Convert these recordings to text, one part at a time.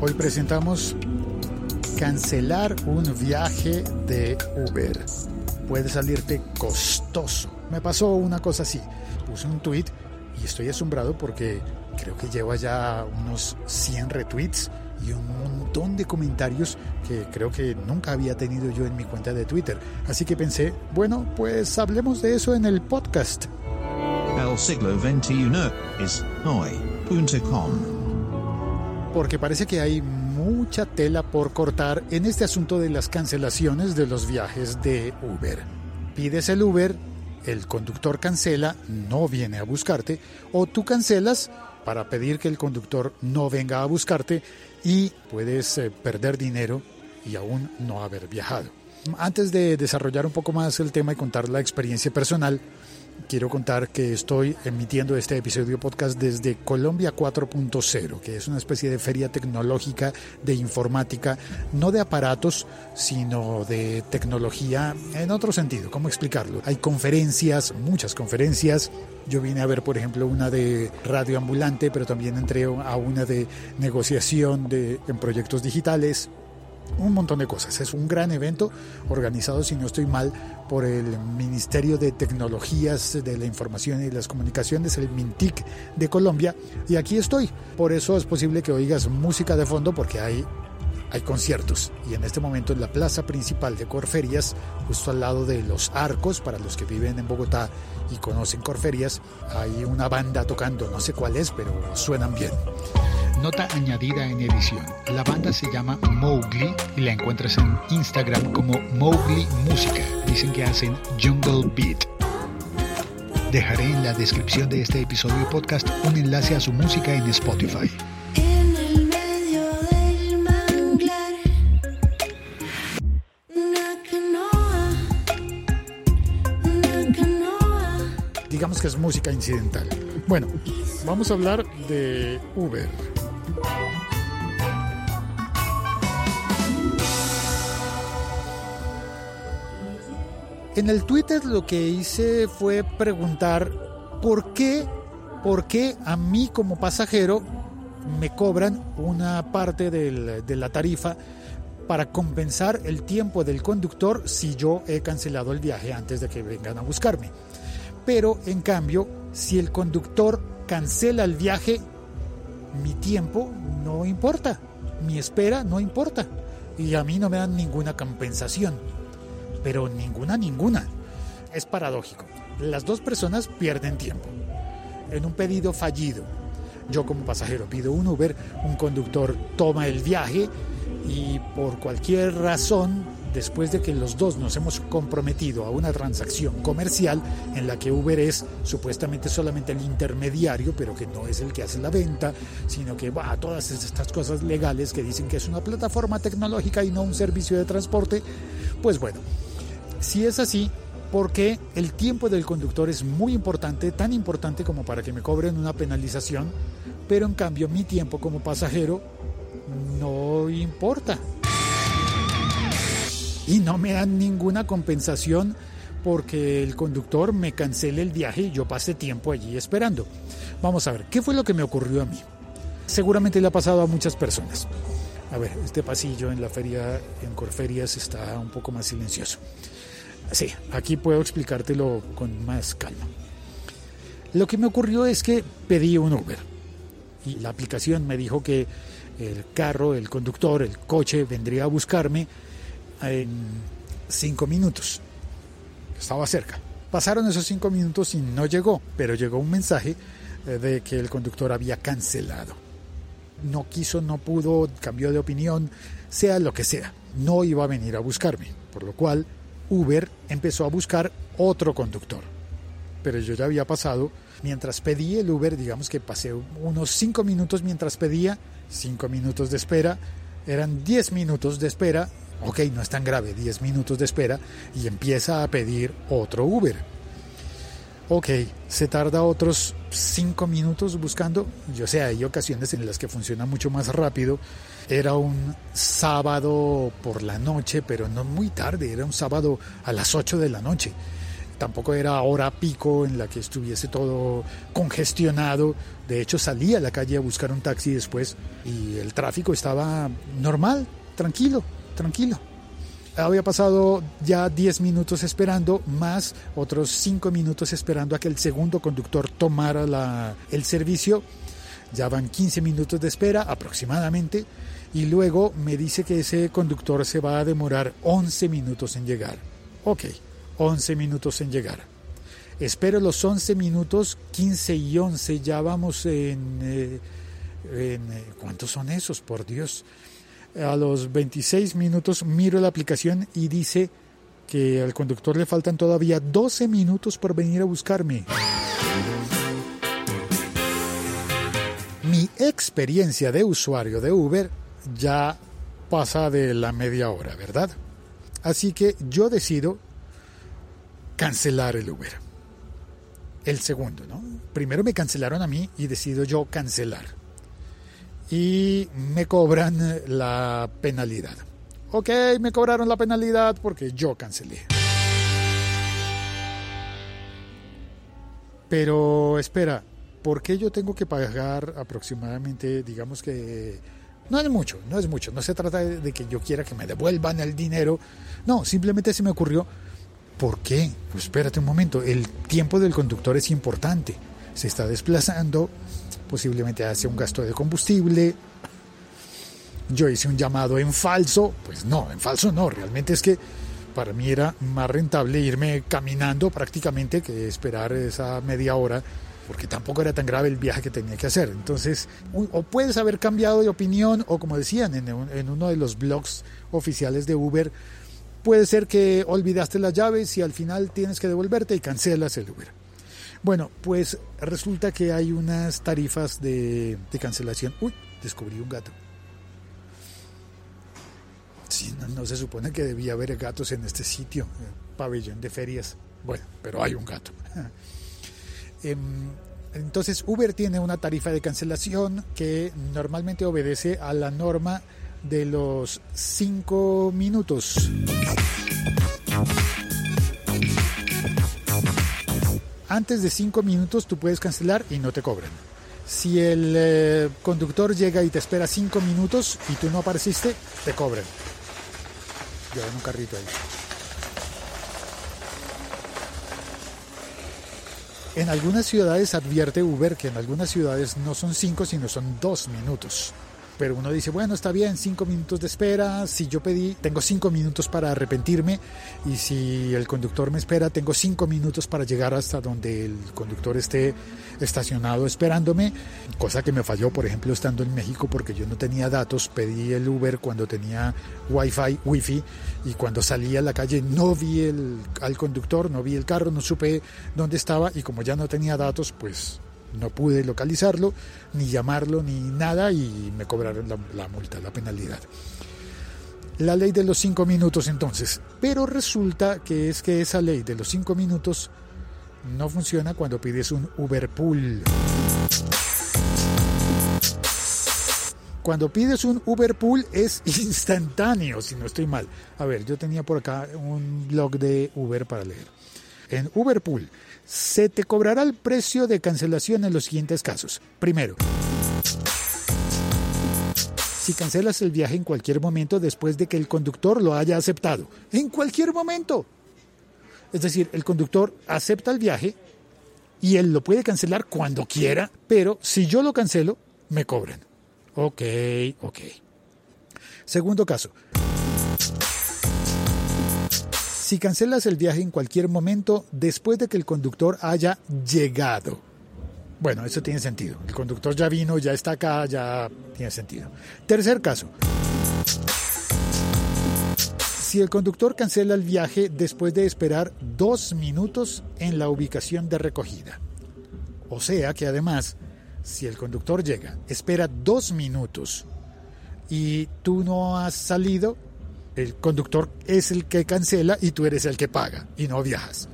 Hoy presentamos cancelar un viaje de Uber. Puede salirte costoso. Me pasó una cosa así. Puse un tweet y estoy asombrado porque creo que lleva ya unos 100 retweets y un montón de comentarios que creo que nunca había tenido yo en mi cuenta de Twitter. Así que pensé, bueno, pues hablemos de eso en el podcast. El siglo XXI es hoy.com porque parece que hay mucha tela por cortar en este asunto de las cancelaciones de los viajes de Uber. Pides el Uber, el conductor cancela, no viene a buscarte, o tú cancelas para pedir que el conductor no venga a buscarte y puedes eh, perder dinero y aún no haber viajado. Antes de desarrollar un poco más el tema y contar la experiencia personal, quiero contar que estoy emitiendo este episodio podcast desde Colombia 4.0, que es una especie de feria tecnológica de informática, no de aparatos, sino de tecnología en otro sentido. ¿Cómo explicarlo? Hay conferencias, muchas conferencias. Yo vine a ver, por ejemplo, una de radio ambulante, pero también entré a una de negociación de, en proyectos digitales un montón de cosas. Es un gran evento organizado, si no estoy mal, por el Ministerio de Tecnologías de la Información y las Comunicaciones, el MINTIC de Colombia. Y aquí estoy. Por eso es posible que oigas música de fondo porque hay hay conciertos y en este momento en la plaza principal de Corferias, justo al lado de los arcos, para los que viven en Bogotá y conocen Corferias, hay una banda tocando, no sé cuál es, pero suenan bien. Nota añadida en edición. La banda se llama Mowgli y la encuentras en Instagram como Mowgli Música. Dicen que hacen Jungle Beat. Dejaré en la descripción de este episodio podcast un enlace a su música en Spotify. digamos que es música incidental. Bueno, vamos a hablar de Uber. En el Twitter lo que hice fue preguntar por qué, por qué a mí como pasajero me cobran una parte de la tarifa para compensar el tiempo del conductor si yo he cancelado el viaje antes de que vengan a buscarme. Pero en cambio, si el conductor cancela el viaje, mi tiempo no importa, mi espera no importa y a mí no me dan ninguna compensación pero ninguna, ninguna. Es paradójico. Las dos personas pierden tiempo. En un pedido fallido, yo como pasajero pido un Uber, un conductor toma el viaje y por cualquier razón, después de que los dos nos hemos comprometido a una transacción comercial en la que Uber es supuestamente solamente el intermediario, pero que no es el que hace la venta, sino que va a todas estas cosas legales que dicen que es una plataforma tecnológica y no un servicio de transporte, pues bueno, si es así, porque el tiempo del conductor es muy importante, tan importante como para que me cobren una penalización, pero en cambio mi tiempo como pasajero no importa. Y no me dan ninguna compensación porque el conductor me cancele el viaje y yo pase tiempo allí esperando. Vamos a ver, ¿qué fue lo que me ocurrió a mí? Seguramente le ha pasado a muchas personas. A ver, este pasillo en la feria, en Corferias, está un poco más silencioso. Sí, aquí puedo explicártelo con más calma. Lo que me ocurrió es que pedí un Uber y la aplicación me dijo que el carro, el conductor, el coche vendría a buscarme en cinco minutos. Estaba cerca. Pasaron esos cinco minutos y no llegó, pero llegó un mensaje eh, de que el conductor había cancelado. No quiso, no pudo, cambió de opinión, sea lo que sea. No iba a venir a buscarme, por lo cual Uber empezó a buscar otro conductor. Pero yo ya había pasado, mientras pedí el Uber, digamos que pasé unos 5 minutos mientras pedía, 5 minutos de espera, eran 10 minutos de espera, ok, no es tan grave, 10 minutos de espera, y empieza a pedir otro Uber. Ok, se tarda otros 5 minutos buscando, yo sé, hay ocasiones en las que funciona mucho más rápido, era un sábado por la noche, pero no muy tarde, era un sábado a las 8 de la noche. tampoco era hora pico en la que estuviese todo congestionado. De hecho, salí a la calle a buscar un taxi después y el tráfico estaba normal, tranquilo, tranquilo. Había pasado ya 10 minutos esperando, más otros 5 minutos esperando a que el segundo conductor tomara la, el servicio. Ya van 15 minutos de espera aproximadamente y luego me dice que ese conductor se va a demorar 11 minutos en llegar. Ok, 11 minutos en llegar. Espero los 11 minutos, 15 y 11, ya vamos en... Eh, en eh, ¿Cuántos son esos? Por Dios. A los 26 minutos miro la aplicación y dice que al conductor le faltan todavía 12 minutos por venir a buscarme. Mi experiencia de usuario de Uber ya pasa de la media hora, ¿verdad? Así que yo decido cancelar el Uber. El segundo, ¿no? Primero me cancelaron a mí y decido yo cancelar. Y me cobran la penalidad. Ok, me cobraron la penalidad porque yo cancelé. Pero espera, ¿por qué yo tengo que pagar aproximadamente, digamos que no es mucho, no es mucho. No se trata de que yo quiera que me devuelvan el dinero. No, simplemente se me ocurrió. ¿Por qué? Pues espérate un momento. El tiempo del conductor es importante. Se está desplazando, posiblemente hace un gasto de combustible. Yo hice un llamado en falso. Pues no, en falso no. Realmente es que para mí era más rentable irme caminando prácticamente que esperar esa media hora porque tampoco era tan grave el viaje que tenía que hacer. Entonces, o puedes haber cambiado de opinión, o como decían en, uno de los blogs oficiales de Uber, puede ser que olvidaste las llaves y al final tienes que devolverte y cancelas el Uber. Bueno, pues resulta que hay unas tarifas de, cancelación. Uy, descubrí un gato. No, se supone que debía haber gatos en este sitio, eh, pabellón de ferias. Bueno, pero hay un gato. Em, entonces Uber tiene una tarifa de cancelación que normalmente obedece a la norma de los 5 minutos. Antes de 5 minutos tú puedes cancelar y no te cobran. Si el eh, conductor llega y te espera 5 minutos y tú no apareciste, te cobran. Llevan un carrito ahí. En algunas ciudades advierte Uber que en algunas ciudades no son cinco, sino son dos minutos pero uno dice, bueno, está bien, cinco minutos de espera, si yo pedí, tengo cinco minutos para arrepentirme. Y si el conductor me espera, tengo cinco minutos para llegar hasta donde el conductor esté estacionado esperándome, cosa que me falló, por ejemplo, estando en México porque yo no tenía datos, pedí el Uber cuando tenía wifi, wifi. Y cuando salí a la calle no vi el, al conductor, no vi el carro, no supe dónde estaba. Y como ya no tenía datos, pues no pude localizarlo, ni llamarlo, ni nada, y me cobraron la, multa, la penalidad. La ley de los cinco minutos entonces. Pero resulta que es que esa ley de los cinco minutos no funciona cuando pides un Uber Pool. Cuando pides un Uber Pool es instantáneo, si no estoy mal. A ver, yo tenía por acá un blog de Uber para leer. En Uber Pool se te cobrará el precio de cancelación en los siguientes casos. Primero, si cancelas el viaje en cualquier momento después de que el conductor lo haya aceptado. En cualquier momento. Es decir, el conductor acepta el viaje y él lo puede cancelar cuando quiera, pero si yo lo cancelo, me cobran. Ok, ok. Segundo caso. Si cancelas el viaje en cualquier momento después de que el conductor haya llegado. Bueno, eso tiene sentido. El conductor ya vino, ya está acá, ya tiene sentido. Tercer caso. Si el conductor cancela el viaje después de esperar dos minutos en la ubicación de recogida. O sea que además, si el conductor llega, espera dos minutos y tú no has salido, el conductor es el que cancela y tú eres el que paga y no viajas.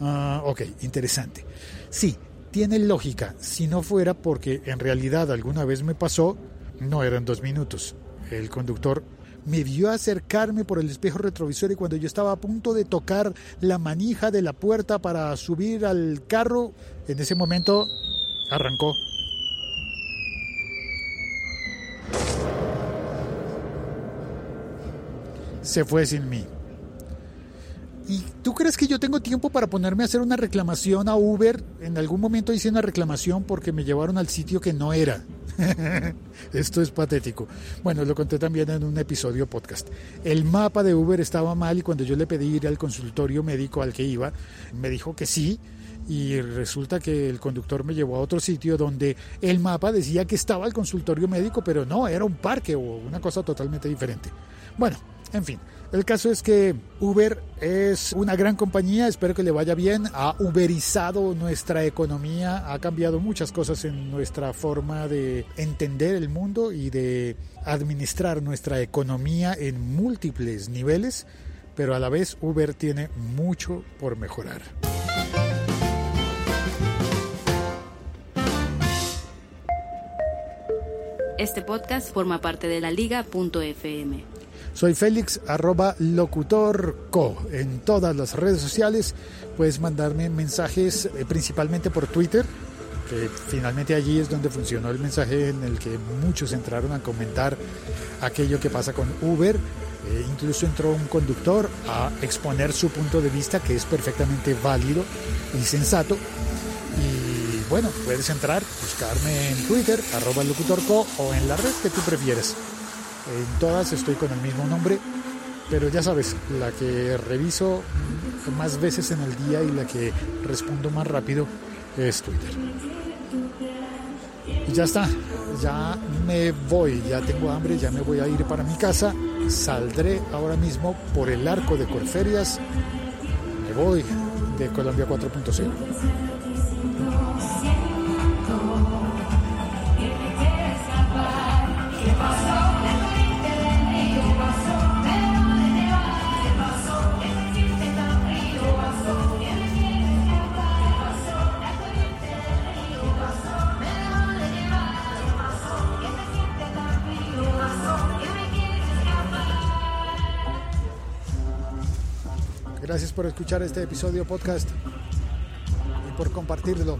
Ah, ok, interesante. Sí, tiene lógica. Si no fuera porque en realidad alguna vez me pasó, no eran dos minutos. El conductor me vio acercarme por el espejo retrovisor y cuando yo estaba a punto de tocar la manija de la puerta para subir al carro, en ese momento arrancó. Se fue sin mí. ¿Y tú crees que yo tengo tiempo para ponerme a hacer una reclamación a Uber? En algún momento hice una reclamación porque me llevaron al sitio que no era. Esto es patético. Bueno, lo conté también en un episodio podcast. El mapa de Uber estaba mal y cuando yo le pedí ir al consultorio médico al que iba, me dijo que sí. Y resulta que el conductor me llevó a otro sitio donde el mapa decía que estaba el consultorio médico, pero no, era un parque o una cosa totalmente diferente. Bueno, en fin, el caso es que Uber es una gran compañía, espero que le vaya bien, ha uberizado nuestra economía, ha cambiado muchas cosas en nuestra forma de entender el mundo y de administrar nuestra economía en múltiples niveles, pero a la vez Uber tiene mucho por mejorar. Este podcast forma parte de la liga.fm. Soy Félix, arroba locutorco. En todas las redes sociales puedes mandarme mensajes eh, principalmente por Twitter, que finalmente allí es donde funcionó el mensaje en el que muchos entraron a comentar aquello que pasa con Uber. Eh, incluso entró un conductor a exponer su punto de vista, que es perfectamente válido y sensato. Y bueno, puedes entrar, buscarme en Twitter, arroba locutorco o en la red que tú prefieres. En todas estoy con el mismo nombre, pero ya sabes, la que reviso más veces en el día y la que respondo más rápido es Twitter. Y ya está, ya me voy, ya tengo hambre, ya me voy a ir para mi casa. Saldré ahora mismo por el arco de Corferias. Me voy de Colombia 4.0. Gracias por escuchar este episodio podcast y por compartirlo.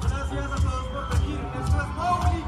Gracias a todos por venir. Esto es Mowgli.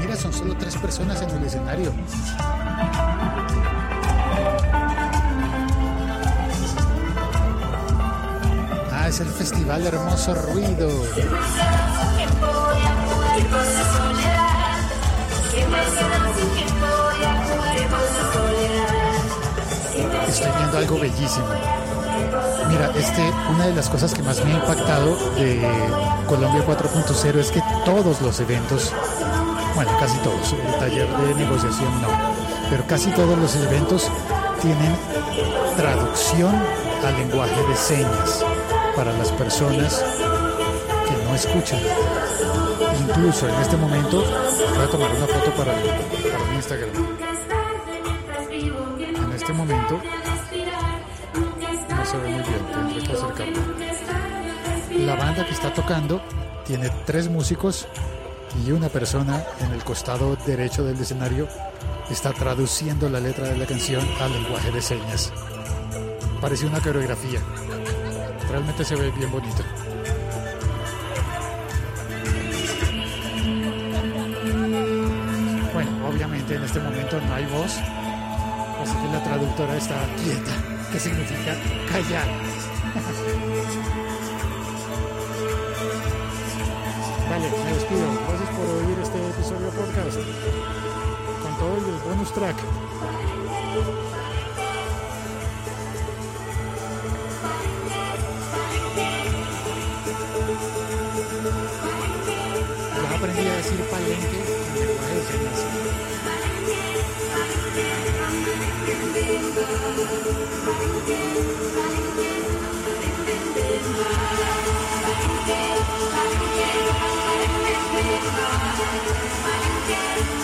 Mira, son solo tres personas en el escenario. Es el festival Hermoso Ruido. Estoy viendo algo bellísimo. Mira, este, una de las cosas que más me ha impactado de Colombia 4.0 es que todos los eventos, bueno, casi todos, el taller de negociación no, pero casi todos los eventos tienen traducción al lenguaje de señas para las personas que no escuchan. Incluso en este momento voy a tomar una foto para, mi Instagram. En este momento no se ve muy bien, tendré que acercarme. La banda que está tocando tiene tres músicos y una persona en el costado derecho del escenario está traduciendo la letra de la canción al lenguaje de señas. Parece una coreografía. Realmente se ve bien bonito. Bueno, obviamente en este momento no hay voz, así que la traductora está quieta, que significa callar. Vale, me despido. Gracias por oír este episodio podcast con todo el bonus track. Why you get